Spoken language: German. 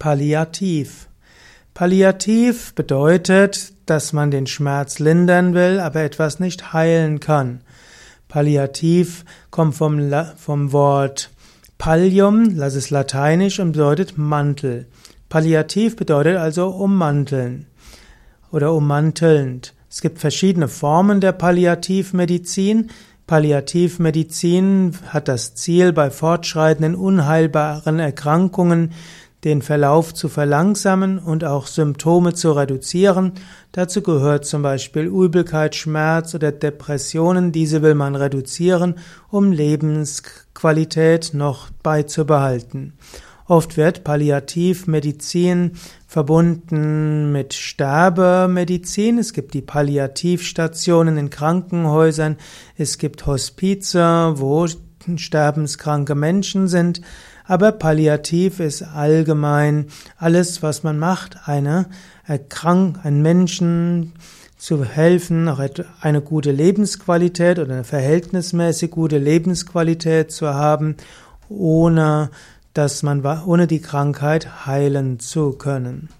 Palliativ. Palliativ bedeutet, dass man den Schmerz lindern will, aber etwas nicht heilen kann. Palliativ kommt vom, vom Wort Pallium, das ist lateinisch und bedeutet Mantel. Palliativ bedeutet also ummanteln oder ummantelnd. Es gibt verschiedene Formen der Palliativmedizin. Palliativmedizin hat das Ziel, bei fortschreitenden unheilbaren Erkrankungen den Verlauf zu verlangsamen und auch Symptome zu reduzieren. Dazu gehört zum Beispiel Übelkeit, Schmerz oder Depressionen. Diese will man reduzieren, um Lebensqualität noch beizubehalten. Oft wird Palliativmedizin verbunden mit Sterbemedizin. Es gibt die Palliativstationen in Krankenhäusern. Es gibt Hospize, wo sterbenskranke Menschen sind. Aber Palliativ ist allgemein alles, was man macht, eine erkrank, einen Menschen zu helfen, auch eine gute Lebensqualität oder eine verhältnismäßig gute Lebensqualität zu haben, ohne dass man ohne die Krankheit heilen zu können.